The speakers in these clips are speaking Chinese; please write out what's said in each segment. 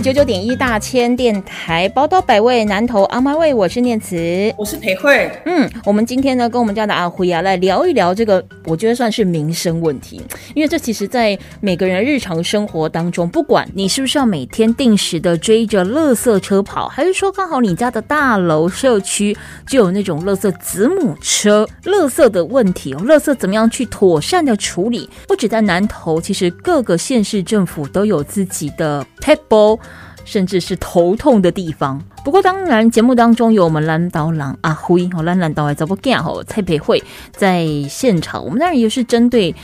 九九点一大千电台宝岛百味南投阿妈味，我是念慈，我是裴慧。嗯，我们今天呢，跟我们家的阿辉啊，来聊一聊这个，我觉得算是民生问题，因为这其实在每个人日常生活当中，不管你是不是要每天定时的追着垃圾车跑，还是说刚好你家的大楼社区就有那种垃圾子母车，垃圾的问题哦，垃圾怎么样去妥善的处理？不止在南投，其实各个县市政府都有自己的 table。甚至是头痛的地方。不过，当然节目当中有我们蓝导郎阿辉和蓝蓝导还怎么干？吼，蔡培慧在现场。我们当然也是针对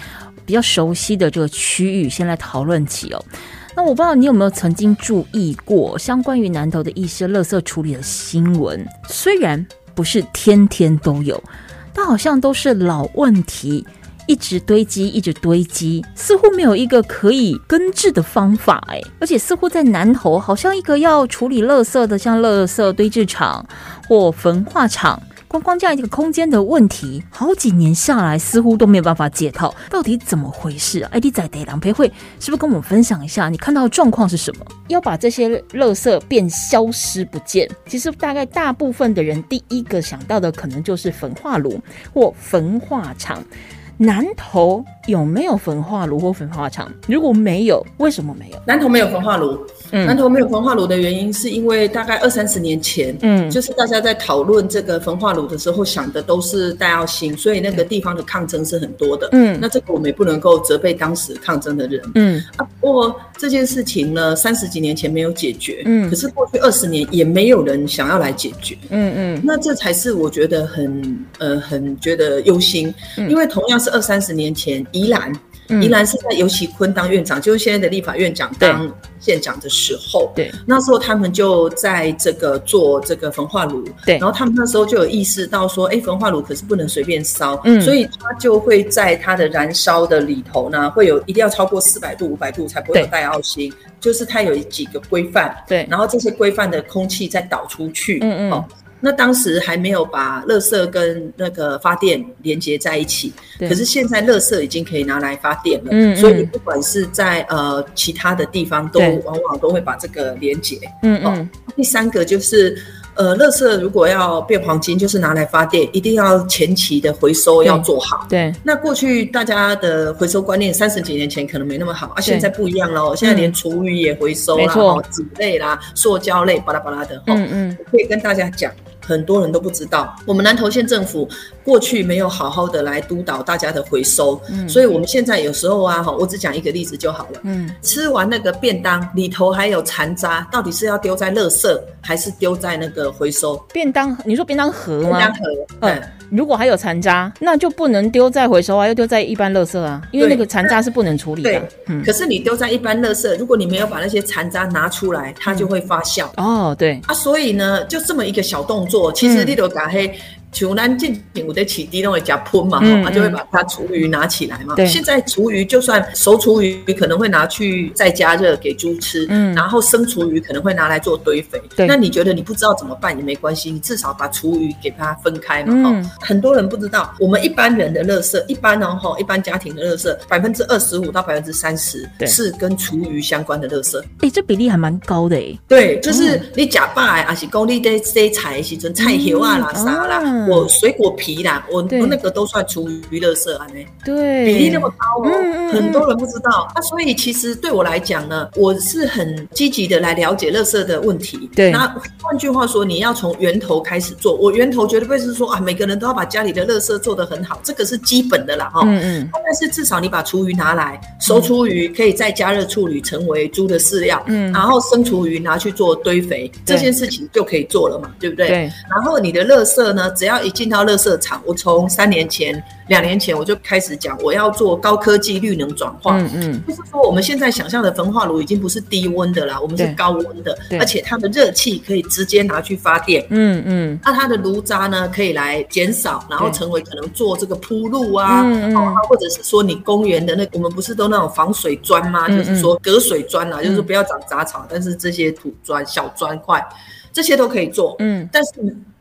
比较熟悉的这个区域先来讨论起哦。那我不知道你有没有曾经注意过相关于南投的一些垃圾处理的新闻？虽然不是天天都有，但好像都是老问题。一直堆积，一直堆积，似乎没有一个可以根治的方法哎，而且似乎在南头，好像一个要处理垃圾的，像垃圾堆置场或焚化厂，光光这样一个空间的问题，好几年下来，似乎都没有办法解套，到底怎么回事啊？艾迪仔得梁培慧，是不是跟我们分享一下你看到的状况是什么？要把这些垃圾变消失不见，其实大概大部分的人第一个想到的可能就是焚化炉或焚化厂。南投有没有焚化炉或焚化厂？如果没有，为什么没有？南投没有焚化炉。嗯，南投没有焚化炉的原因，是因为大概二三十年前，嗯，就是大家在讨论这个焚化炉的时候，想的都是戴耀星，所以那个地方的抗争是很多的。嗯，那这个我们也不能够责备当时抗争的人。嗯啊，不过这件事情呢，三十几年前没有解决。嗯，可是过去二十年也没有人想要来解决。嗯嗯，那这才是我觉得很呃很觉得忧心，因为同样是二三十年前，宜兰。宜兰是在尤其坤当院长，就是现在的立法院长当县长的时候，对，那时候他们就在这个做这个焚化炉，对，然后他们那时候就有意识到说，哎，焚化炉可是不能随便烧，嗯，所以它就会在它的燃烧的里头呢，会有一定要超过四百度、五百度才不会有带奥星，就是它有几个规范，对，然后这些规范的空气再导出去，嗯嗯。那当时还没有把垃圾跟那个发电连接在一起，可是现在垃圾已经可以拿来发电了，嗯所以你不管是在呃其他的地方，都往往都会把这个连接。嗯嗯。第三个就是，呃，垃圾如果要变黄金，就是拿来发电，一定要前期的回收要做好。对。那过去大家的回收观念，三十几年前可能没那么好，啊，现在不一样喽，现在连厨余也回收啦，纸类啦、塑胶类，巴拉巴拉的。嗯嗯。可以跟大家讲。很多人都不知道，我们南投县政府过去没有好好的来督导大家的回收，嗯，所以我们现在有时候啊，哈，我只讲一个例子就好了，嗯，吃完那个便当里头还有残渣，到底是要丢在垃圾还是丢在那个回收？便当，你说便当盒吗？便当盒，嗯。如果还有残渣，那就不能丢在回收啊，要丢在一般垃圾啊，因为那个残渣是不能处理的。嗯。可是你丢在一般垃圾，如果你没有把那些残渣拿出来，它就会发酵。哦，对。啊，所以呢，就这么一个小动作，其实你都打黑。像咱进前有得起地都会加喷嘛，他就会把它厨余拿起来嘛。现在厨余就算熟厨余可能会拿去再加热给猪吃，嗯，然后生厨余可能会拿来做堆肥。那你觉得你不知道怎么办也没关系，你至少把厨余给它分开嘛。嗯，很多人不知道，我们一般人的垃圾，一般哦吼，一般家庭的垃圾，百分之二十五到百分之三十是跟厨余相关的垃圾。哎，这比例还蛮高的哎。对，就是你假爸还是讲你在在菜的时阵，菜叶啊啦啥啦。我水果皮啦，我我那个都算厨余垃圾啊，呢，对，比例那么高哦，很多人不知道。那所以其实对我来讲呢，我是很积极的来了解垃圾的问题。对，那换句话说，你要从源头开始做。我源头绝对不是说啊，每个人都要把家里的垃圾做得很好，这个是基本的啦，哈。嗯嗯。但是至少你把厨余拿来，熟厨余可以再加热处理成为猪的饲料，嗯，然后生厨余拿去做堆肥，这件事情就可以做了嘛，对不对？对。然后你的垃圾呢，只要要一进到垃圾场，我从三年前、两年前我就开始讲，我要做高科技绿能转化。嗯嗯，就是说我们现在想象的焚化炉已经不是低温的啦，我们是高温的，而且它的热气可以直接拿去发电。嗯嗯，那它的炉渣呢，可以来减少，然后成为可能做这个铺路啊，或者是说你公园的那我们不是都那种防水砖吗？就是说隔水砖啊，就是不要长杂草，但是这些土砖、小砖块。这些都可以做，嗯，但是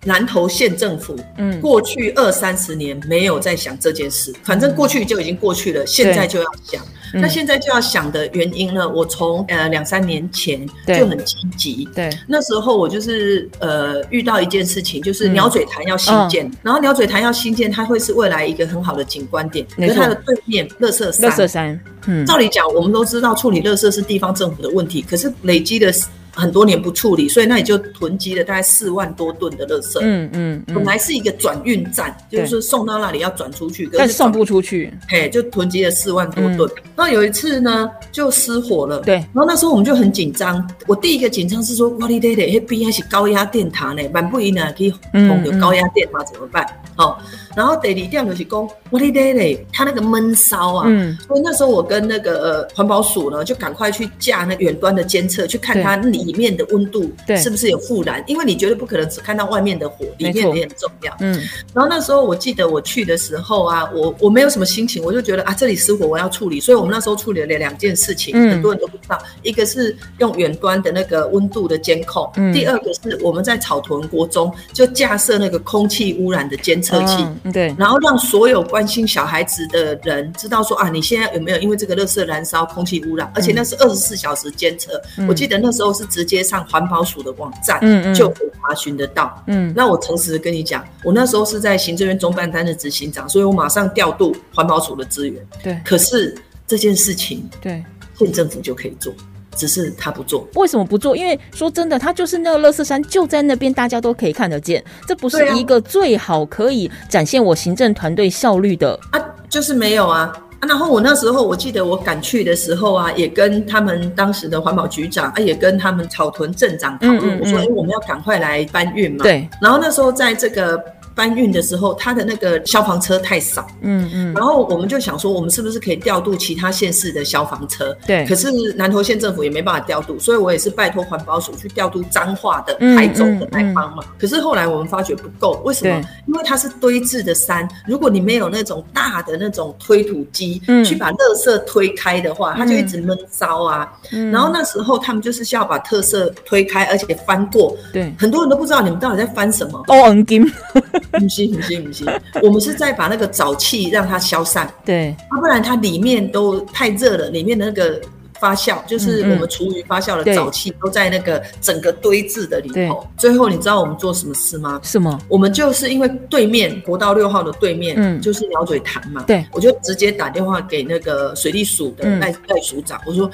南投县政府，嗯，过去二三十年没有在想这件事，反正过去就已经过去了，现在就要想。那现在就要想的原因呢？我从呃两三年前就很积极，对，那时候我就是呃遇到一件事情，就是鸟嘴潭要新建，然后鸟嘴潭要新建，它会是未来一个很好的景观点，可是它的对面乐色山，乐色山，嗯，照理讲，我们都知道处理乐色是地方政府的问题，可是累积的。很多年不处理，所以那里就囤积了大概四万多吨的垃圾。嗯嗯，本来是一个转运站，就是送到那里要转出去，但送不出去，嘿，就囤积了四万多吨。那有一次呢，就失火了。对，然后那时候我们就很紧张。我第一个紧张是说，哇哩咧咧，那边还是高压电塔呢，万不一呢，可以通有高压电塔怎么办？哦，然后第二点就是讲，哇哩咧咧，它那个闷烧啊，嗯所以那时候我跟那个环保署呢，就赶快去架那远端的监测，去看它里。里面的温度是不是有复燃？因为你绝对不可能只看到外面的火，里面也很重要。嗯，然后那时候我记得我去的时候啊，我我没有什么心情，我就觉得啊，这里失火我要处理，所以我们那时候处理了两件事情，很多人都不知道，一个是用远端的那个温度的监控，嗯。第二个是我们在草屯国中就架设那个空气污染的监测器，对，然后让所有关心小孩子的人知道说啊，你现在有没有因为这个热色燃烧空气污染，而且那是二十四小时监测，我记得那时候是。直接上环保署的网站，嗯嗯，就可以查询得到。嗯，那我诚实的跟你讲，我那时候是在行政院中办担任执行长，所以我马上调度环保署的资源。对，可是这件事情，对，县政府就可以做，只是他不做。为什么不做？因为说真的，他就是那个乐色山就在那边，大家都可以看得见。这不是一个最好可以展现我行政团队效率的啊，就是没有啊。然后我那时候，我记得我赶去的时候啊，也跟他们当时的环保局长啊，也跟他们草屯镇长讨论，我说：“哎，我们要赶快来搬运嘛。”对。然后那时候在这个。搬运的时候，他的那个消防车太少，嗯嗯，然后我们就想说，我们是不是可以调度其他县市的消防车？对。可是南投县政府也没办法调度，所以我也是拜托环保署去调度彰化的、台中的来帮忙。可是后来我们发觉不够，为什么？因为它是堆置的山，如果你没有那种大的那种推土机去把垃圾推开的话，它就一直闷烧啊。然后那时候他们就是需要把特色推开，而且翻过。对。很多人都不知道你们到底在翻什么。哦，很金。不行不行不行，我们是在把那个沼气让它消散，对，要不然它里面都太热了，里面的那个发酵，就是我们厨余发酵的沼气都在那个整个堆置的里头。最后你知道我们做什么事吗？什么？我们就是因为对面国道六号的对面，嗯，就是鸟嘴潭嘛，对，我就直接打电话给那个水利署的赖赖署长，我说。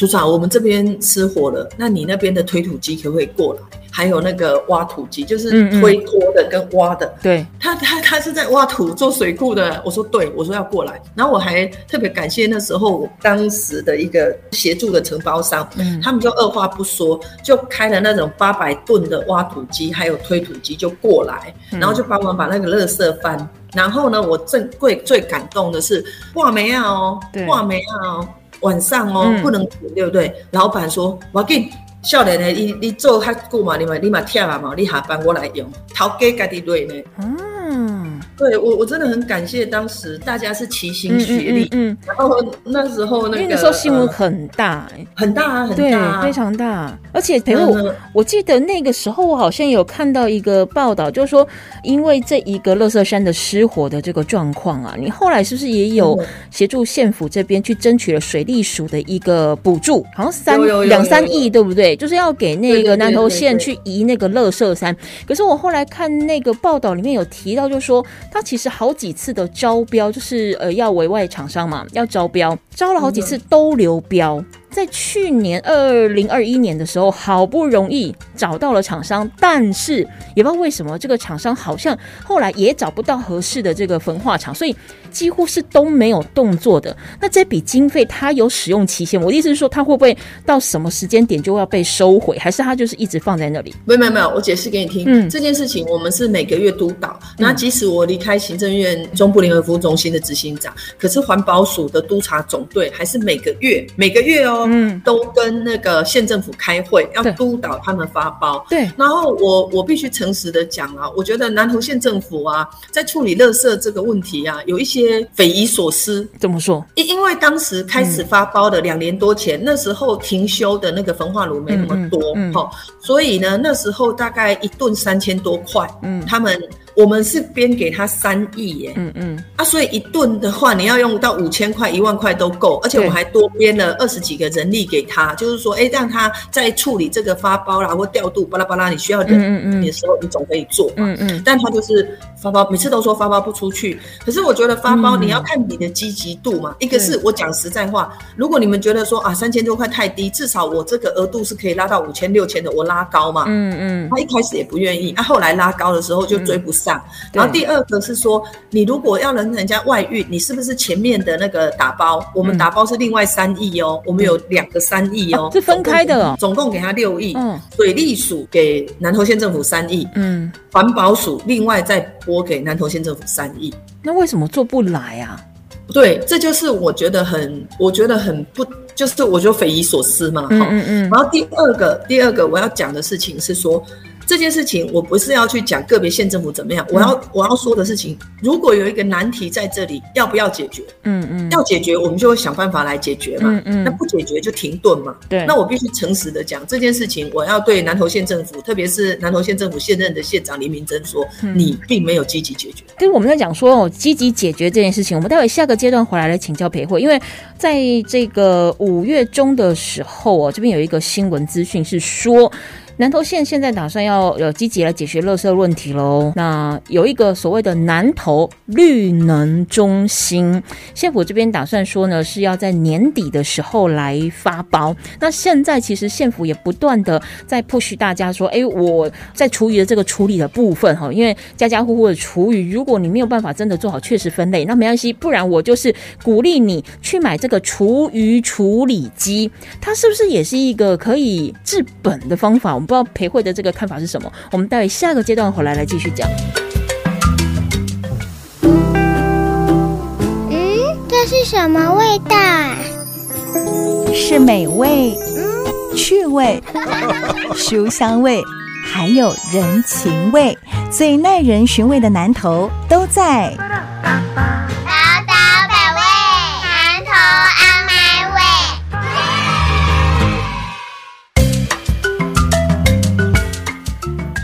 署长，我们这边失火了，那你那边的推土机可不可以过来？还有那个挖土机，就是推拖的跟挖的。对，他他他是在挖土做水库的。我说对，我说要过来。然后我还特别感谢那时候我当时的一个协助的承包商，他们就二话不说就开了那种八百吨的挖土机，还有推土机就过来，然后就帮忙把那个垃圾翻。然后呢，我最最最感动的是挂煤啊哦，挂煤啊哦。晚上哦，不能停，对不对？老板说：“我给少年的，你你做较久嘛，你嘛你嘛忝啊嘛，你下班我来用，头家家己累呢。”对我，我真的很感谢当时大家是齐心协力，嗯，然后那时候那个，因为那时候新闻很大，很大啊，很大，非常大。而且陪我，我记得那个时候我好像有看到一个报道，就是说因为这一个乐色山的失火的这个状况啊，你后来是不是也有协助县府这边去争取了水利署的一个补助，好像三两三亿，对不对？就是要给那个南投县去移那个乐色山。可是我后来看那个报道里面有提到，就是说。他其实好几次的招标，就是呃要委外厂商嘛，要招标，招了好几次都流标。在去年二零二一年的时候，好不容易找到了厂商，但是也不知道为什么这个厂商好像后来也找不到合适的这个焚化厂，所以几乎是都没有动作的。那这笔经费它有使用期限？我的意思是说，它会不会到什么时间点就要被收回，还是它就是一直放在那里？没有没有没有，我解释给你听。嗯，这件事情我们是每个月督导。那即使我离开行政院中部联合服务中心的执行长，可是环保署的督察总队还是每个月每个月哦，嗯，都跟那个县政府开会，要督导他们发包。对，然后我我必须诚实的讲啊，我觉得南投县政府啊，在处理垃圾这个问题啊，有一些匪夷所思。怎么说？因因为当时开始发包的两年多前，那时候停修的那个焚化炉没那么多，哈，所以呢，那时候大概一顿三千多块，嗯，他们。我们是编给他三亿耶，嗯嗯，啊，所以一顿的话，你要用到五千块、一万块都够，而且我还多编了二十几个人力给他，就是说，哎，让他在处理这个发包啦或调度巴拉巴拉，你需要人的时候，你总可以做嘛，嗯嗯，但他就是发包，每次都说发包不出去，可是我觉得发包你要看你的积极度嘛，一个是我讲实在话，如果你们觉得说啊三千多块太低，至少我这个额度是可以拉到五千六千的，我拉高嘛，嗯嗯，他一开始也不愿意，啊，后来拉高的时候就追不上。然后第二个是说，你如果要人人家外遇，你是不是前面的那个打包？我们打包是另外三亿哦，我们有两个三亿哦，是分开的，总共给他六亿。嗯，水利署给南投县政府三亿，嗯，环保署另外再拨给南投县政府三亿。那为什么做不来啊？对，这就是我觉得很，我觉得很不，就是我觉得匪夷所思嘛。嗯嗯嗯。然后第二个，第二个我要讲的事情是说。这件事情我不是要去讲个别县政府怎么样，我要我要说的事情，如果有一个难题在这里，要不要解决？嗯嗯，要解决，我们就会想办法来解决嘛。嗯嗯，那不解决就停顿嘛。对，那我必须诚实的讲这件事情，我要对南投县政府，特别是南投县政府现任的县长林明珍说，你并没有积极解决。跟我们在讲说哦，积极解决这件事情，我们待会下个阶段回来来请教裴慧，因为在这个五月中的时候哦，这边有一个新闻资讯是说。南投县现在打算要有积极来解决垃圾问题喽。那有一个所谓的南投绿能中心，县府这边打算说呢，是要在年底的时候来发包。那现在其实县府也不断的在 push 大家说，哎，我在厨余的这个处理的部分哈，因为家家户户的厨余，如果你没有办法真的做好确实分类，那没关系，不然我就是鼓励你去买这个厨余处理机，它是不是也是一个可以治本的方法？不知道裴慧的这个看法是什么？我们待会下个阶段回来来继续讲。嗯，这是什么味道？是美味、嗯趣味、书香味，还有人情味，最耐人寻味的南头都在。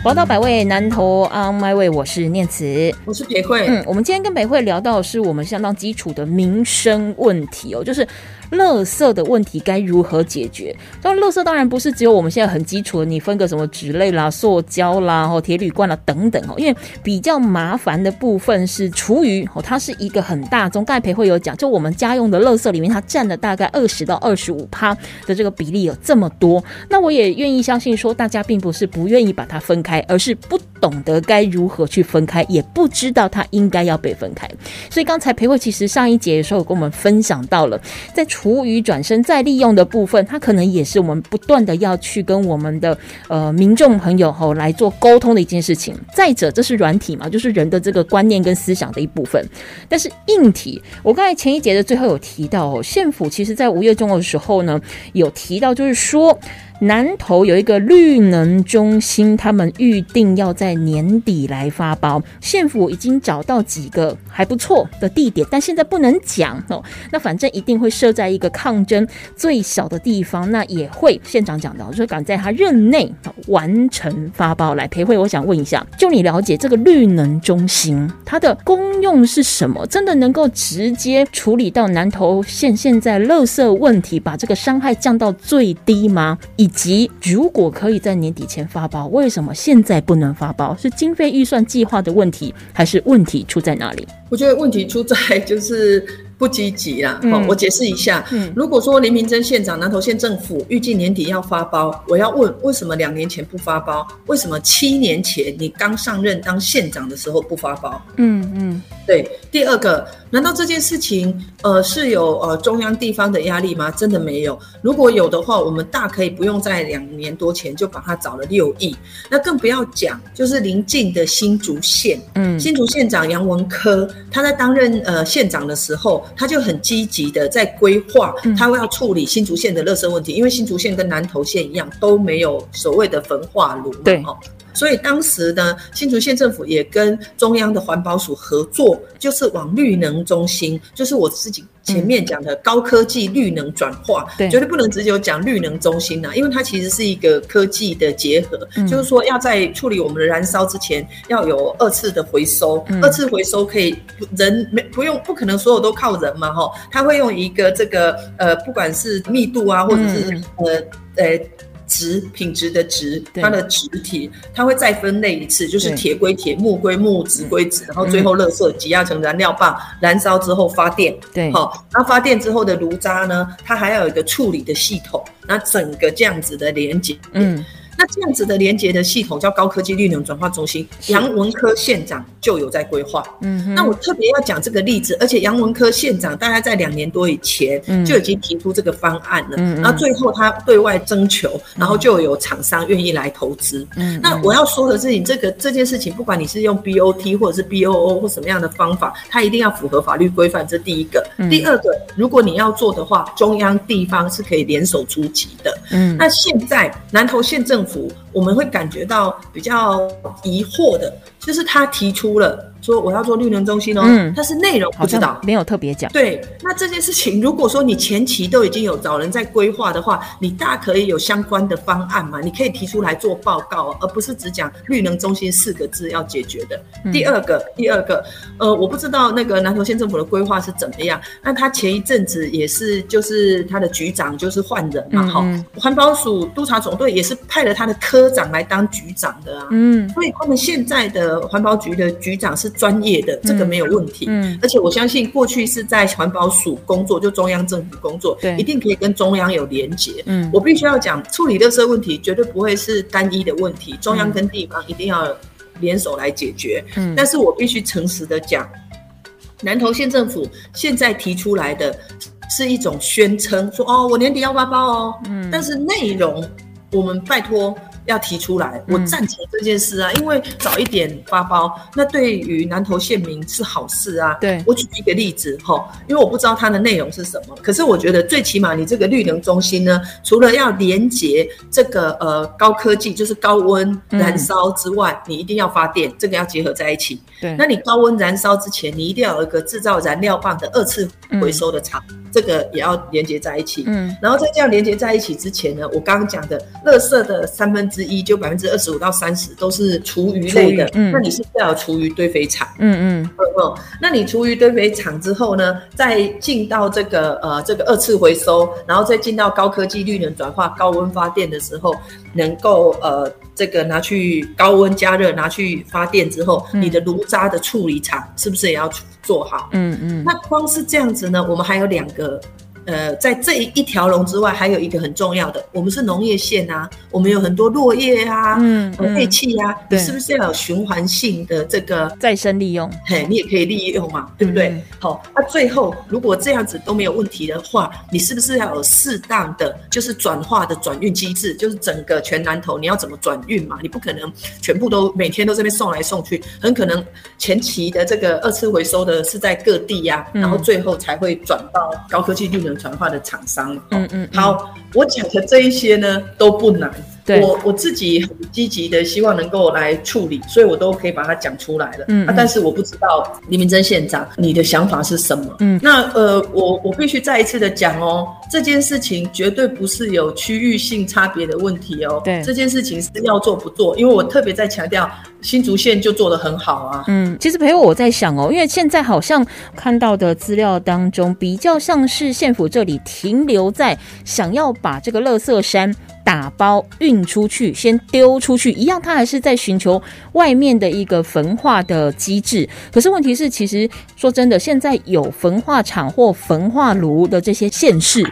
宝岛百味，南投 On My Way，我是念慈，我是裴慧。嗯，我们今天跟北慧聊到的是我们相当基础的民生问题哦，就是。垃圾的问题该如何解决？那，垃圾当然不是只有我们现在很基础的，你分个什么纸类啦、塑胶啦、或铁铝罐啦等等哦。因为比较麻烦的部分是厨余哦，它是一个很大宗。刚才裴会有讲，就我们家用的垃圾里面，它占了大概二十到二十五趴的这个比例有这么多。那我也愿意相信说，大家并不是不愿意把它分开，而是不懂得该如何去分开，也不知道它应该要被分开。所以刚才培慧其实上一节的时候跟我们分享到了，在厨余转身再利用的部分，它可能也是我们不断的要去跟我们的呃民众朋友吼来做沟通的一件事情。再者，这是软体嘛，就是人的这个观念跟思想的一部分。但是硬体，我刚才前一节的最后有提到哦，县府其实在五月中的时候呢，有提到就是说。南投有一个绿能中心，他们预定要在年底来发包。县府已经找到几个还不错的地点，但现在不能讲哦。那反正一定会设在一个抗争最小的地方，那也会县长讲到，说赶在他任内完成发包来陪会。我想问一下，就你了解这个绿能中心，它的功用是什么？真的能够直接处理到南投县现在垃圾问题，把这个伤害降到最低吗？以及如果可以在年底前发包，为什么现在不能发包？是经费预算计划的问题，还是问题出在哪里？我觉得问题出在就是不积极啦。嗯，我解释一下。嗯，如果说林明珍县长、南投县政府预计年底要发包，我要问为什么两年前不发包？为什么七年前你刚上任当县长的时候不发包？嗯嗯，对。第二个，难道这件事情呃是有呃中央地方的压力吗？真的没有。如果有的话，我们大可以不用在两年多前就把它找了六亿。那更不要讲，就是临近的新竹县，嗯，新竹县长杨文科，他在担任呃县长的时候。他就很积极的在规划，他会要处理新竹县的垃圾问题，因为新竹县跟南投县一样都没有所谓的焚化炉嘛，对，所以当时呢，新竹县政府也跟中央的环保署合作，就是往绿能中心，就是我自己。前面讲的高科技绿能转化，对，绝对不能只有讲绿能中心呐，因为它其实是一个科技的结合，就是说要在处理我们的燃烧之前，要有二次的回收，二次回收可以人没不用，不可能所有都靠人嘛，哈，他会用一个这个呃，不管是密度啊，或者是呃呃。值品质的值，它的值体，它会再分类一次，就是铁归铁，木归木，纸归纸，然后最后垃圾挤压成燃料棒，燃烧之后发电。对，好，那发电之后的炉渣呢，它还要有一个处理的系统，那整个这样子的连接。嗯。那这样子的连接的系统叫高科技绿能转化中心，杨文科县长就有在规划。嗯，那我特别要讲这个例子，而且杨文科县长大概在两年多以前就已经提出这个方案了。嗯，然后最后他对外征求，然后就有厂商愿意来投资。嗯，那我要说的是，你这个这件事情，不管你是用 BOT 或者是 BOO 或什么样的方法，它一定要符合法律规范。这第一个。嗯第二个，如果你要做的话，中央地方是可以联手出击的。嗯，那现在南投县政府，我们会感觉到比较疑惑的，就是他提出了。说我要做绿能中心哦，但是内容不知道，没有特别讲。对，那这件事情，如果说你前期都已经有找人在规划的话，你大可以有相关的方案嘛，你可以提出来做报告，而不是只讲绿能中心四个字要解决的。第二个，第二个，呃，我不知道那个南投县政府的规划是怎么样。那他前一阵子也是，就是他的局长就是换人嘛，哈，环保署督察总队也是派了他的科长来当局长的啊，嗯，所以他们现在的环保局的局长是。专业的这个没有问题，嗯，而且我相信过去是在环保署工作，就中央政府工作，对，一定可以跟中央有连结，嗯，我必须要讲，处理垃圾问题绝对不会是单一的问题，中央跟地方一定要联手来解决，嗯，但是我必须诚实的讲，南投县政府现在提出来的是一种宣称，说哦，我年底要发包哦，嗯，但是内容我们拜托。要提出来，我赞成这件事啊，因为早一点发包，那对于南投县民是好事啊。对，我举一个例子哈，因为我不知道它的内容是什么，可是我觉得最起码你这个绿能中心呢，除了要连接这个呃高科技，就是高温燃烧之外，你一定要发电，这个要结合在一起。对，那你高温燃烧之前，你一定要有一个制造燃料棒的二次回收的厂。这个也要连接在一起，嗯，然后在这样连接在一起之前呢，我刚刚讲的，垃圾的三分之一就百分之二十五到三十都是厨余类的，嗯，那你是要有厨余堆肥厂，嗯嗯，嗯那你厨余堆肥厂之后呢，再进到这个呃这个二次回收，然后再进到高科技绿能转化高温发电的时候，能够呃这个拿去高温加热拿去发电之后，你的炉渣的处理厂是不是也要做好？嗯嗯，那光是这样子呢，我们还有两个。呃，在这一条龙之外，还有一个很重要的，我们是农业县啊，我们有很多落叶啊，嗯，废气啊，你是不是要有循环性的这个再生利用？嘿，你也可以利用嘛，对不对？好，那最后如果这样子都没有问题的话，你是不是要有适当的就是转化的转运机制？就是整个全南投你要怎么转运嘛？你不可能全部都每天都这边送来送去，很可能前期的这个二次回收的是在各地呀，然后最后才会转到高科技绿能。转化的厂商，嗯嗯，好，我讲的这一些呢都不难，我我自己很积极的希望能够来处理，所以我都可以把它讲出来了，嗯，但是我不知道李明珍县长你的想法是什么，嗯，那呃，我我必须再一次的讲哦，这件事情绝对不是有区域性差别的问题哦，对，这件事情是要做不做，因为我特别在强调。新竹县就做的很好啊。嗯，其实陪我我在想哦，因为现在好像看到的资料当中，比较像是县府这里停留在想要把这个乐色山。打包运出去，先丢出去，一样，他还是在寻求外面的一个焚化的机制。可是问题是，其实说真的，现在有焚化厂或焚化炉的这些县市。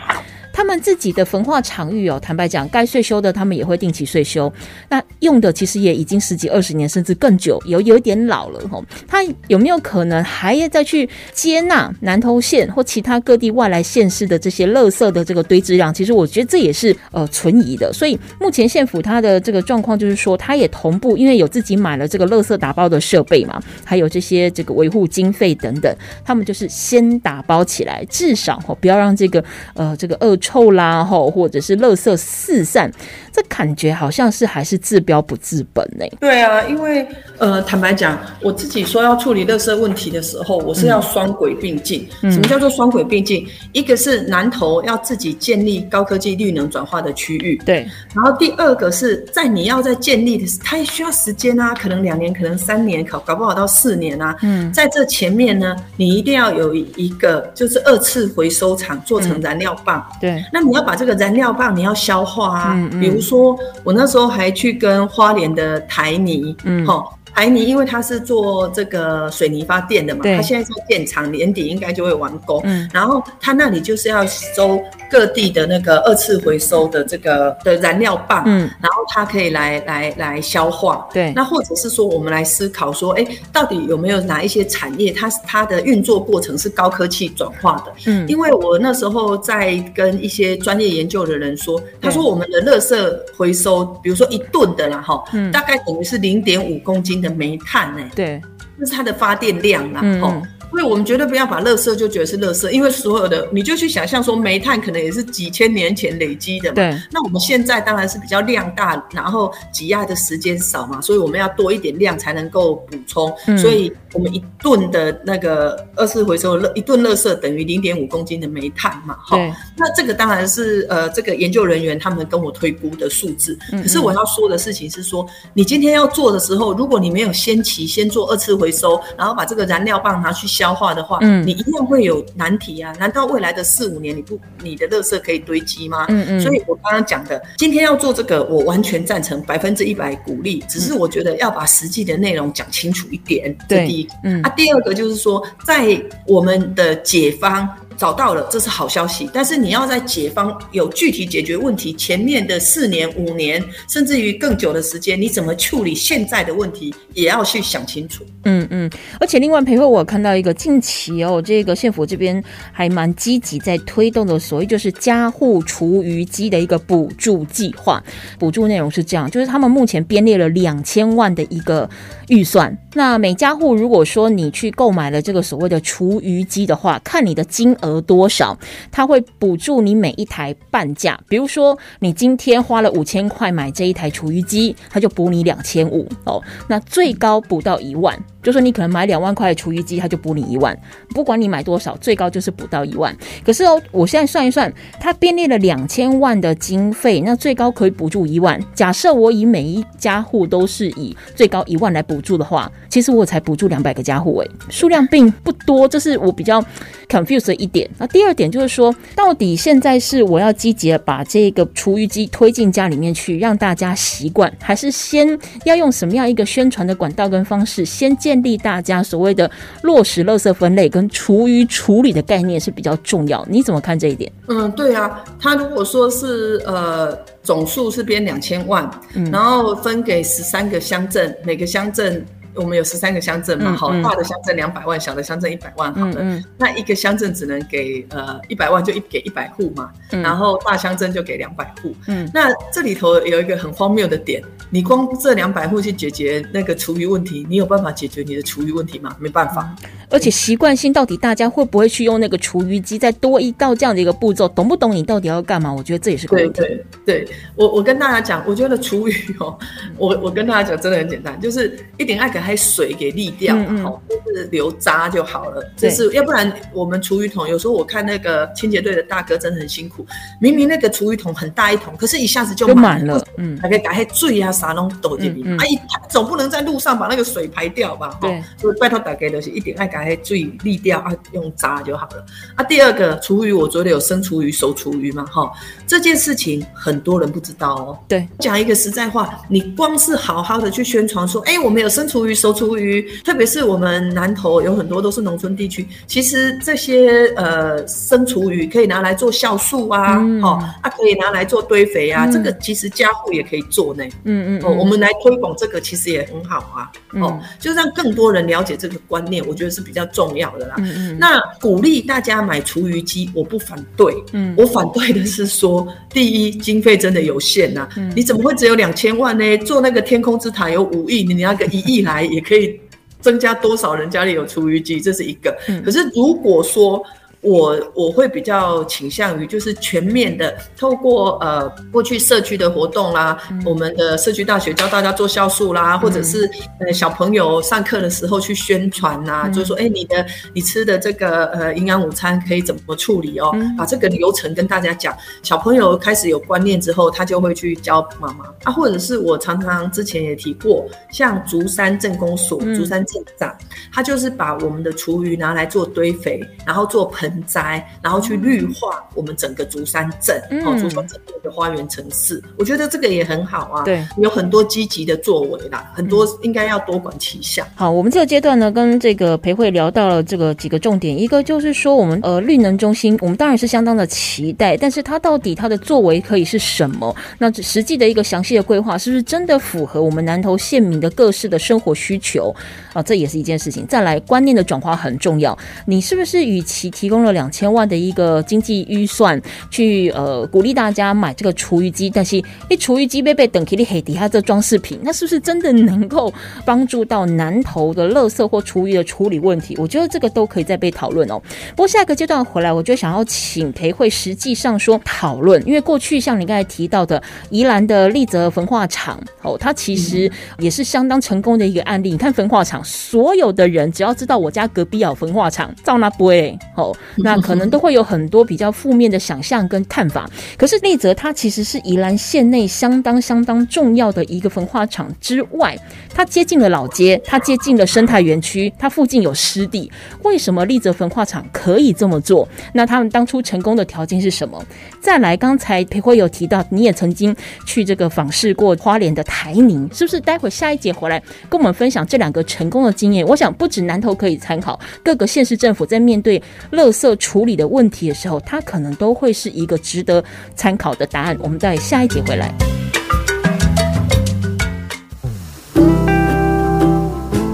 他们自己的焚化场域哦，坦白讲，该税收的他们也会定期税收。那用的其实也已经十几二十年，甚至更久，有有点老了吼。他有没有可能还要再去接纳南投县或其他各地外来县市的这些垃圾的这个堆置量？其实我觉得这也是呃存疑的。所以目前县府它的这个状况就是说，它也同步，因为有自己买了这个垃圾打包的设备嘛，还有这些这个维护经费等等，他们就是先打包起来，至少吼不要让这个呃这个恶。臭啦吼，或者是垃圾四散，这感觉好像是还是治标不治本呢。对啊，因为呃，坦白讲，我自己说要处理垃圾问题的时候，我是要双轨并进。什么叫做双轨并进？一个是南投要自己建立高科技绿能转化的区域，对。然后第二个是在你要在建立的，它也需要时间啊，可能两年，可能三年，搞搞不好到四年啊。嗯，在这前面呢，你一定要有一个就是二次回收厂做成燃料棒，对。那你要把这个燃料棒你要消化啊，比如说我那时候还去跟花莲的台泥，嗯，好。台泥因为它是做这个水泥发电的嘛，它现在在建厂，年底应该就会完工。嗯，然后它那里就是要收各地的那个二次回收的这个的燃料棒，嗯，然后它可以来来来消化。对，那或者是说我们来思考说，哎，到底有没有哪一些产业，它它的运作过程是高科技转化的？嗯，因为我那时候在跟一些专业研究的人说，他说我们的垃圾回收，比如说一吨的啦，哈，大概等于是零点五公斤。的煤炭呢？对，那是它的发电量啦。哦，所以我们绝对不要把垃圾就觉得是垃圾，因为所有的你就去想象说，煤炭可能也是几千年前累积的嘛。对，那我们现在当然是比较量大，然后挤压的时间少嘛，所以我们要多一点量才能够补充。所以。我们一吨的那个二次回收垃一顿垃圾等于零点五公斤的煤炭嘛，哈，那这个当然是呃这个研究人员他们跟我推估的数字。可是我要说的事情是说，你今天要做的时候，如果你没有先期先做二次回收，然后把这个燃料棒拿去消化的话，嗯，你一样会有难题啊。难道未来的四五年你不你的垃圾可以堆积吗？嗯嗯。所以我刚刚讲的，今天要做这个，我完全赞成，百分之一百鼓励。只是我觉得要把实际的内容讲清楚一点。对。嗯，啊，第二个就是说，在我们的解方。找到了，这是好消息。但是你要在解方有具体解决问题，前面的四年、五年，甚至于更久的时间，你怎么处理现在的问题，也要去想清楚。嗯嗯。而且另外，陪会我看到一个近期哦，这个县府这边还蛮积极在推动的，所谓就是家户厨余机的一个补助计划。补助内容是这样，就是他们目前编列了两千万的一个预算。那每家户如果说你去购买了这个所谓的厨余机的话，看你的金。额多少？他会补助你每一台半价。比如说，你今天花了五千块买这一台厨余机，他就补你两千五哦。那最高补到一万。就说你可能买两万块的厨余机，他就补你一万，不管你买多少，最高就是补到一万。可是哦，我现在算一算，他编列了两千万的经费，那最高可以补助一万。假设我以每一家户都是以最高一万来补补助的话，其实我才补助两百个家户，诶，数量并不多，这是我比较 confused 的一点。那第二点就是说，到底现在是我要积极的把这个厨余机推进家里面去，让大家习惯，还是先要用什么样一个宣传的管道跟方式，先建立大家所谓的落实垃圾分类跟厨余处理的概念是比较重要，你怎么看这一点？嗯，对啊，他如果说是呃总数是编两千万，然后分给十三个乡镇，每个乡镇。我们有十三个乡镇嘛，好大的乡镇两百万，小的乡镇一百万，好的，那一个乡镇只能给呃一百万，就一给一百户嘛，然后大乡镇就给两百户。嗯，那这里头有一个很荒谬的点，你光这两百户去解决那个厨余问题，你有办法解决你的厨余问题吗？没办法。而且习惯性到底大家会不会去用那个厨余机，再多一道这样的一个步骤，懂不懂？你到底要干嘛？我觉得这也是个问题。对对对，我我跟大家讲，我觉得厨余哦，我我跟大家讲真的很简单，就是一点爱给它水给沥掉，好，就是留渣就好了。就是要不然我们厨余桶有时候我看那个清洁队的大哥真的很辛苦，明明那个厨余桶很大一桶，可是一下子就满了，嗯，还可以打开最啊啥弄倒进去，哎，总不能在路上把那个水排掉吧？哈，所以拜托大家的是一点爱改黑注意沥掉啊，用渣就好了。啊，第二个厨余，我昨天有生厨余、熟厨余嘛，哈，这件事情很多人不知道哦。对，讲一个实在话，你光是好好的去宣传说，哎，我们有生厨余、熟厨余，特别是我们南投有很多都是农村地区，其实这些呃生厨余可以拿来做酵素啊，哦，啊可以拿来做堆肥啊，这个其实家户也可以做呢。嗯嗯，哦，我们来推广这个其实也很好啊，哦，就让更多人了解这个观念，我觉得是比较重要的啦。嗯嗯，那鼓励大家买厨余机，我不反对。嗯，我反对的是说，第一，经费真的有限呐。嗯，你怎么会只有两千万呢？做那个天空之塔有五亿，你拿个一亿来也可以增加多少人家里有厨余机？这是一个。嗯，可是如果说。我我会比较倾向于就是全面的透过呃过去社区的活动啦，我们的社区大学教大家做酵素啦，或者是呃小朋友上课的时候去宣传呐，就是说哎你的你吃的这个呃营养午餐可以怎么处理哦，把这个流程跟大家讲，小朋友开始有观念之后，他就会去教妈妈啊，或者是我常常之前也提过，像竹山镇公所、竹山镇长，他就是把我们的厨余拿来做堆肥，然后做盆。栽，然后去绿化我们整个竹山镇，哦，竹山镇的花园城市，我觉得这个也很好啊。对，有很多积极的作为啦，很多应该要多管齐下。好，我们这个阶段呢，跟这个裴慧聊到了这个几个重点，一个就是说，我们呃绿能中心，我们当然是相当的期待，但是它到底它的作为可以是什么？那实际的一个详细的规划，是不是真的符合我们南投县民的各式的生活需求啊？这也是一件事情。再来，观念的转化很重要，你是不是与其提供了？两千万的一个经济预算，去呃鼓励大家买这个厨余机，但是一厨余机被被等起你黑底下这装饰品，那是不是真的能够帮助到南投的垃圾或厨余的处理问题？我觉得这个都可以再被讨论哦。不过下一个阶段回来，我就想要请裴慧实际上说讨论，因为过去像你刚才提到的宜兰的丽泽焚化厂哦，它其实也是相当成功的一个案例。你看焚化厂，所有的人只要知道我家隔壁有焚化厂，照那不会哦。那可能都会有很多比较负面的想象跟看法。可是丽泽它其实是宜兰县内相当相当重要的一个焚化厂之外，它接近了老街，它接近了生态园区，它附近有湿地。为什么丽泽焚化厂可以这么做？那他们当初成功的条件是什么？再来，刚才裴辉有提到，你也曾经去这个访视过花莲的台宁，是不是？待会下一节回来跟我们分享这两个成功的经验。我想不止南投可以参考，各个县市政府在面对垃圾。处理的问题的时候，它可能都会是一个值得参考的答案。我们在下一节回来。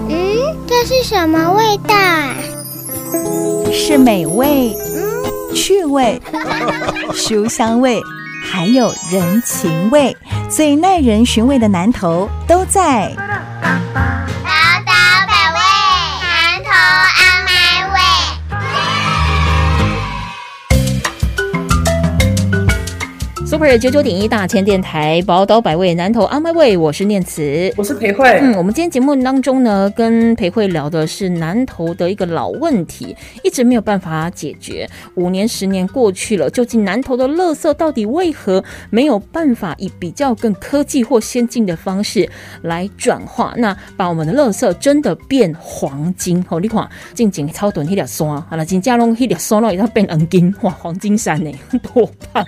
嗯，这是什么味道？是美味、嗯趣味、书香味，还有人情味，最耐人寻味的南头都在。九九点一大千电台宝岛百味南投阿麦味，我是念慈，我是裴慧。嗯，我们今天节目当中呢，跟裴慧聊的是南投的一个老问题，一直没有办法解决。五年、十年过去了，究竟南投的垃圾到底为何没有办法以比较更科技或先进的方式来转化？那把我们的垃圾真的变黄金？哦，你看，近景超短一条山，好了，金加龙一条山了，也要变黄金，哇，黄金山呢，多棒！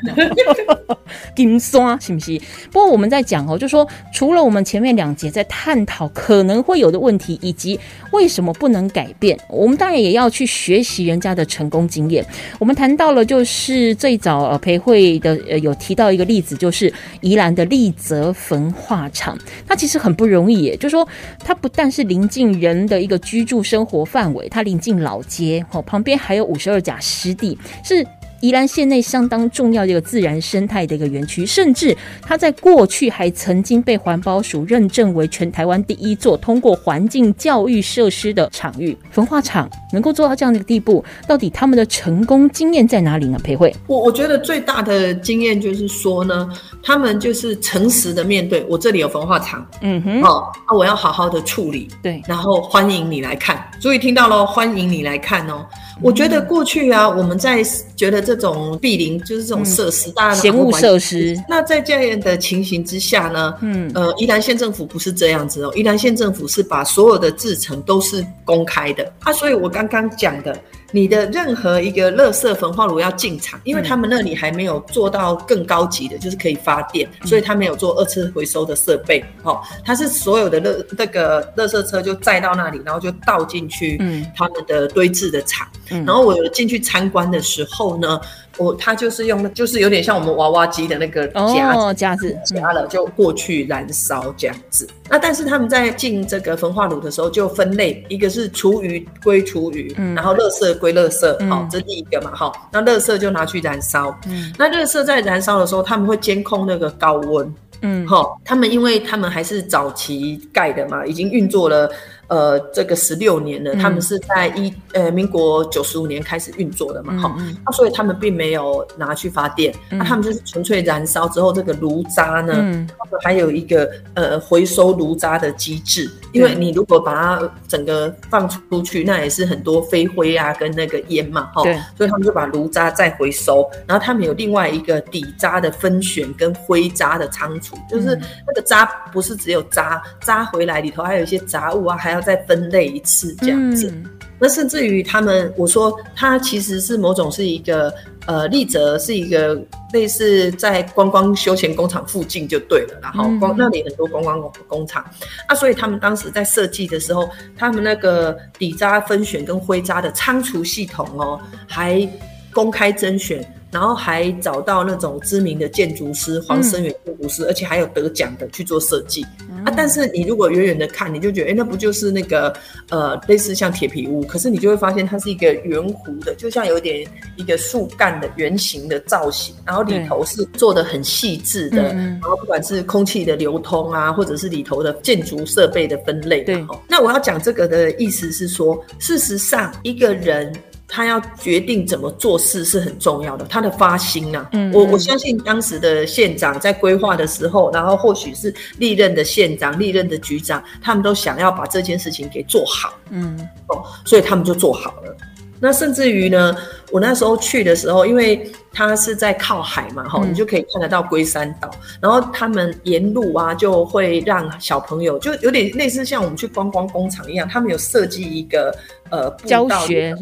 金刷是不是？不过我们在讲哦，就说除了我们前面两节在探讨可能会有的问题，以及为什么不能改变，我们当然也要去学习人家的成功经验。我们谈到了，就是最早呃培会的呃有提到一个例子，就是宜兰的丽泽焚化厂，它其实很不容易，就是说它不但是临近人的一个居住生活范围，它临近老街哦，旁边还有五十二甲湿地是。宜兰县内相当重要的一个自然生态的一个园区，甚至它在过去还曾经被环保署认证为全台湾第一座通过环境教育设施的场域。焚化厂能够做到这样的一个地步，到底他们的成功经验在哪里呢？裴慧，我我觉得最大的经验就是说呢，他们就是诚实的面对，我这里有焚化厂，嗯哼，哦，啊，我要好好的处理，对，然后欢迎你来看，注意听到喽，欢迎你来看哦。我觉得过去啊，我们在觉得这种避邻就是这种设施，大家闲物设施。那在这样的情形之下呢，嗯，呃，宜兰县政府不是这样子哦，宜兰县政府是把所有的制程都是公开的啊，所以我刚刚讲的。你的任何一个垃圾焚化炉要进场，因为他们那里还没有做到更高级的，就是可以发电，所以他没有做二次回收的设备。哦，它是所有的垃那个垃圾车就载到那里，然后就倒进去他们的堆置的厂。然后我进去参观的时候呢。我他就是用，就是有点像我们娃娃机的那个夹子夹子，夹了就过去燃烧这样子。那但是他们在进这个焚化炉的时候就分类，一个是厨余归厨余，然后垃圾归垃圾，好，这第一个嘛，哈。那垃圾就拿去燃烧，嗯，那垃圾在燃烧的时候，他们会监控那个高温，嗯，哈，他们因为他们还是早期盖的嘛，已经运作了。呃，这个十六年了，他们是在一呃民国九十五年开始运作的嘛，哈，那所以他们并没有拿去发电，那他们就是纯粹燃烧之后，这个炉渣呢，他们还有一个呃回收炉渣的机制，因为你如果把它整个放出去，那也是很多飞灰啊跟那个烟嘛，哈，所以他们就把炉渣再回收，然后他们有另外一个底渣的分选跟灰渣的仓储，就是那个渣不是只有渣，渣回来里头还有一些杂物啊，还要。再分类一次这样子，那甚至于他们，我说它其实是某种是一个呃，立泽是一个类似在观光休闲工厂附近就对了，然后光那里很多观光工厂，啊，所以他们当时在设计的时候，他们那个底渣分选跟灰渣的仓储系统哦，还公开甄选。然后还找到那种知名的建筑师黄生远建筑师，而且还有得奖的去做设计啊。但是你如果远远的看，你就觉得，哎，那不就是那个呃，类似像铁皮屋？可是你就会发现它是一个圆弧的，就像有点一个树干的圆形的造型。然后里头是做的很细致的，然后不管是空气的流通啊，或者是里头的建筑设备的分类。对，那我要讲这个的意思是说，事实上一个人。他要决定怎么做事是很重要的，他的发心呐，我我相信当时的县长在规划的时候，然后或许是历任的县长、历任的局长，他们都想要把这件事情给做好，嗯，哦，所以他们就做好了。那甚至于呢，我那时候去的时候，因为他是在靠海嘛，哈，你就可以看得到龟山岛，然后他们沿路啊就会让小朋友，就有点类似像我们去观光工厂一样，他们有设计一个呃教学。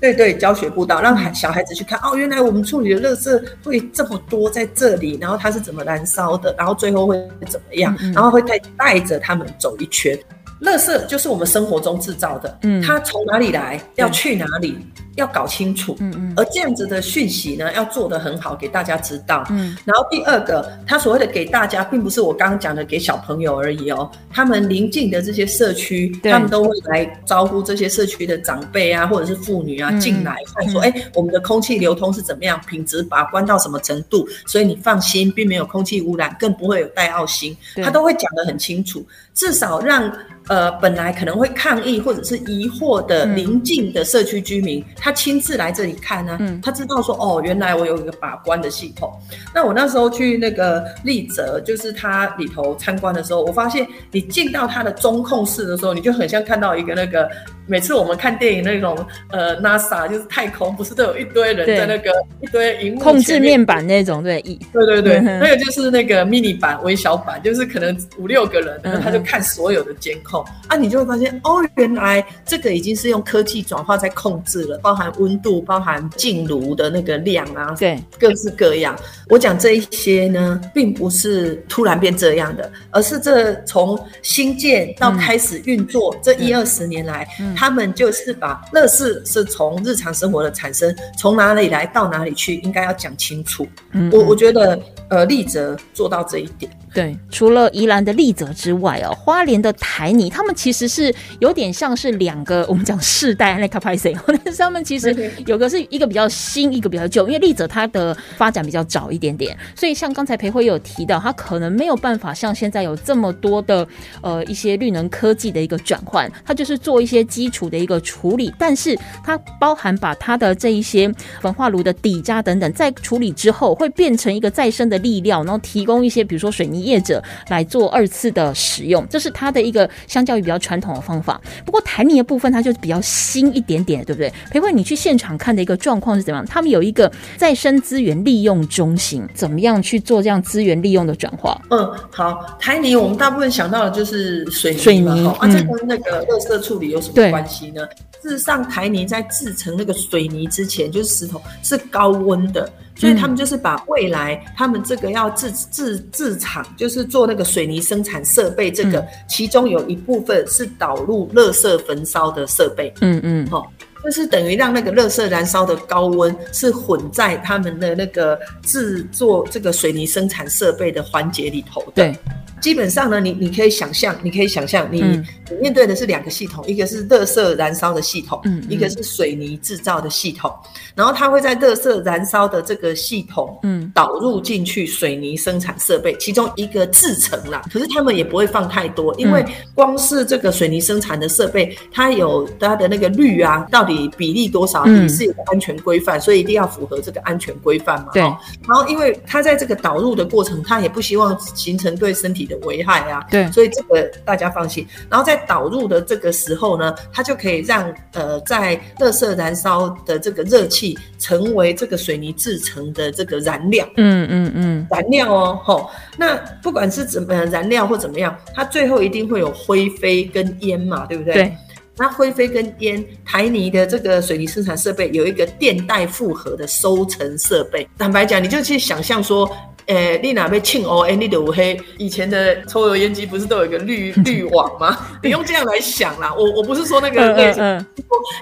对对，教学步道让孩小孩子去看哦，原来我们处理的垃圾会这么多在这里，然后它是怎么燃烧的，然后最后会怎么样，然后会带带着他们走一圈。垃圾就是我们生活中制造的，嗯，它从哪里来，要去哪里，要搞清楚，嗯嗯，而这样子的讯息呢，要做得很好，给大家知道，嗯，然后第二个，他所谓的给大家，并不是我刚刚讲的给小朋友而已哦，他们邻近的这些社区，他们都会来招呼这些社区的长辈啊，或者是妇女啊进来看，说，哎，我们的空气流通是怎么样，品质把关到什么程度，所以你放心，并没有空气污染，更不会有带奥星，他都会讲得很清楚，至少让。呃，本来可能会抗议或者是疑惑的邻近的社区居民，他亲自来这里看呢，他知道说，哦，原来我有一个把关的系统。那我那时候去那个立泽，就是他里头参观的时候，我发现你进到他的中控室的时候，你就很像看到一个那个。每次我们看电影那种，呃，NASA 就是太空，不是都有一堆人在那个一堆荧幕控制面板那种，对，对对对，那个就是那个 mini 版、微小版，就是可能五六个人，然后他就看所有的监控啊，你就会发现哦，原来这个已经是用科技转化在控制了，包含温度、包含进炉的那个量啊，对，各式各样。我讲这一些呢，并不是突然变这样的，而是这从新建到开始运作这一二十年来。他们就是把乐事是从日常生活的产生，从哪里来到哪里去，应该要讲清楚。我我觉得，呃，立泽做到这一点。对，除了宜兰的丽泽之外哦，花莲的台泥，他们其实是有点像是两个我们讲世代那卡派谁，但 是他们其实有个是一个比较新，一个比较旧。因为丽泽它的发展比较早一点点，所以像刚才裴辉有提到，它可能没有办法像现在有这么多的呃一些绿能科技的一个转换，它就是做一些基础的一个处理，但是它包含把它的这一些焚化炉的底渣等等，在处理之后会变成一个再生的力料，然后提供一些比如说水泥。业者来做二次的使用，这是它的一个相较于比较传统的方法。不过台泥的部分，它就比较新一点点，对不对？裴慧，你去现场看的一个状况是怎么样？他们有一个再生资源利用中心，怎么样去做这样资源利用的转化？嗯，好，台泥我们大部分想到的就是水泥，水泥啊，这跟那个垃圾处理有什么关系呢？事实上，台泥在制成那个水泥之前，就是石头是高温的。所以他们就是把未来他们这个要制制制厂，就是做那个水泥生产设备，这个其中有一部分是导入垃圾焚烧的设备。嗯嗯，哦，就是等于让那个垃圾燃烧的高温是混在他们的那个制作这个水泥生产设备的环节里头的。对。基本上呢，你你可以想象，你可以想象，你你面对的是两个系统，一个是热色燃烧的系统，嗯，一个是水泥制造的系统，然后它会在热色燃烧的这个系统，嗯，导入进去水泥生产设备，其中一个制成啦，可是他们也不会放太多，因为光是这个水泥生产的设备，它有它的那个氯啊，到底比例多少，也是有个安全规范，所以一定要符合这个安全规范嘛，对。然后因为它在这个导入的过程，它也不希望形成对身体。的危害啊，对，所以这个大家放心。然后在导入的这个时候呢，它就可以让呃，在热色燃烧的这个热气成为这个水泥制成的这个燃料。嗯嗯嗯，燃料哦，吼。那不管是怎么燃料或怎么样，它最后一定会有灰飞跟烟嘛，对不对？对。那灰飞跟烟，台泥的这个水泥生产设备有一个电带复合的收成设备。坦白讲，你就去想象说。诶，你哪被庆哦？诶，你的乌黑以前的抽油烟机不是都有一个滤 滤网吗？你用这样来想啦，我我不是说那个类似，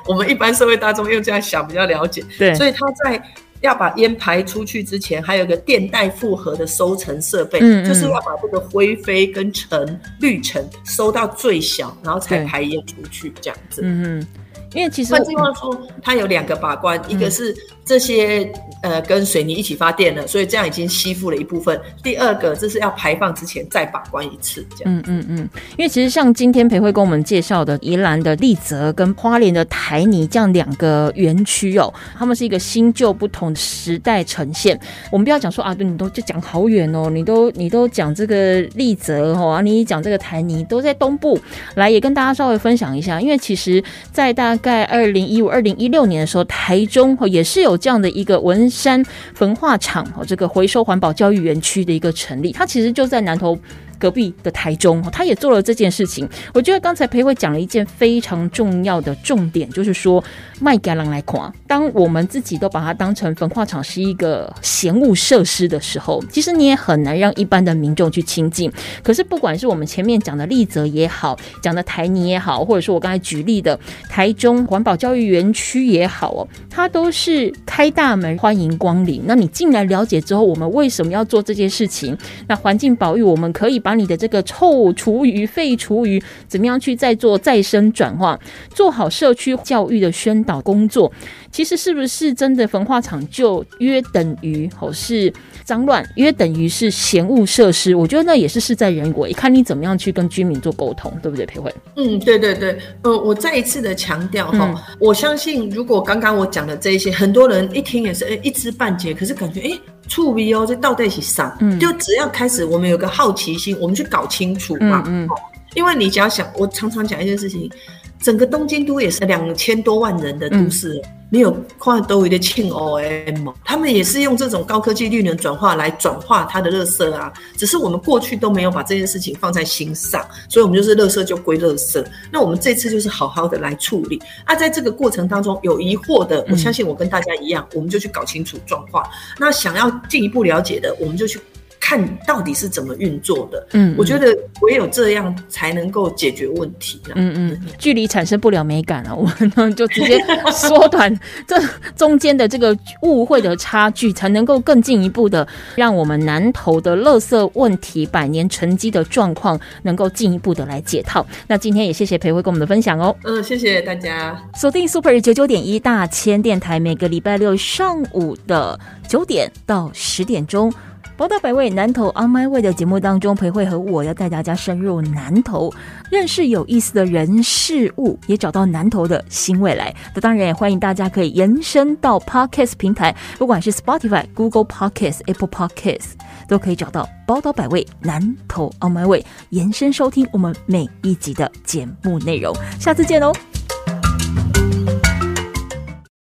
我们一般社会大众用这样想比较了解。对，所以他在要把烟排出去之前，还有个电带复合的收成设备，嗯，就是要把这个灰飞跟尘滤尘收到最小，然后才排烟出去这样子。嗯嗯。因为其实换句话说，它有两个把关，一个是这些呃跟水泥一起发电了，所以这样已经吸附了一部分；第二个这是要排放之前再把关一次，这样。嗯嗯嗯。因为其实像今天裴慧跟我们介绍的宜兰的丽泽跟花莲的台泥这样两个园区哦，他们是一个新旧不同的时代呈现。我们不要讲说啊，对，你都就讲好远哦，你都你都讲这个丽泽哦，你讲这个台泥都在东部，来也跟大家稍微分享一下，因为其实在大。概二零一五、二零一六年的时候，台中也是有这样的一个文山焚化厂哦，这个回收环保教育园区的一个成立，它其实就在南头。隔壁的台中，他也做了这件事情。我觉得刚才裴伟讲了一件非常重要的重点，就是说卖给人来夸。当我们自己都把它当成焚化厂是一个闲物设施的时候，其实你也很难让一般的民众去亲近。可是不管是我们前面讲的丽泽也好，讲的台泥也好，或者说我刚才举例的台中环保教育园区也好哦，它都是开大门欢迎光临。那你进来了解之后，我们为什么要做这件事情？那环境保育，我们可以把你的这个臭厨余、废厨余，怎么样去再做再生转化？做好社区教育的宣导工作，其实是不是真的焚化厂就约等于哦是脏乱，约等于是嫌恶设施？我觉得那也是事在人为，看你怎么样去跟居民做沟通，对不对？裴慧，嗯，对对对，呃，我再一次的强调哈，我相信如果刚刚我讲的这一些，很多人一听也是哎一知半解，可是感觉哎。触鼻哦，这倒在一起上，就只要开始，我们有个好奇心，我们去搞清楚嘛。嗯，因为你只要想，我常常讲一件事情。整个东京都也是两千多万人的都市，你有看都有的庆 OM 他们也是用这种高科技绿能转化来转化它的垃圾啊，只是我们过去都没有把这件事情放在心上，所以我们就是垃圾就归垃圾。那我们这次就是好好的来处理。啊，在这个过程当中有疑惑的，我相信我跟大家一样，我们就去搞清楚状况。那想要进一步了解的，我们就去。看到底是怎么运作的？嗯，我觉得唯有这样才能够解决问题。嗯嗯，距离产生不了美感了，我们就直接缩短 这中间的这个误会的差距，才能够更进一步的让我们南投的垃圾问题百年沉积的状况能够进一步的来解套。那今天也谢谢裴辉跟我们的分享哦。嗯，谢谢大家。锁定 Super 九九点一大千电台，每个礼拜六上午的九点到十点钟。宝岛百味南投 On My Way 的节目当中，裴慧和我要带大家深入南投，认识有意思的人事物，也找到南投的新未来。那当然也欢迎大家可以延伸到 Podcast 平台，不管是 Spotify、Google Podcast、Apple Podcast，都可以找到宝岛百味南投 On My Way，延伸收听我们每一集的节目内容。下次见喽！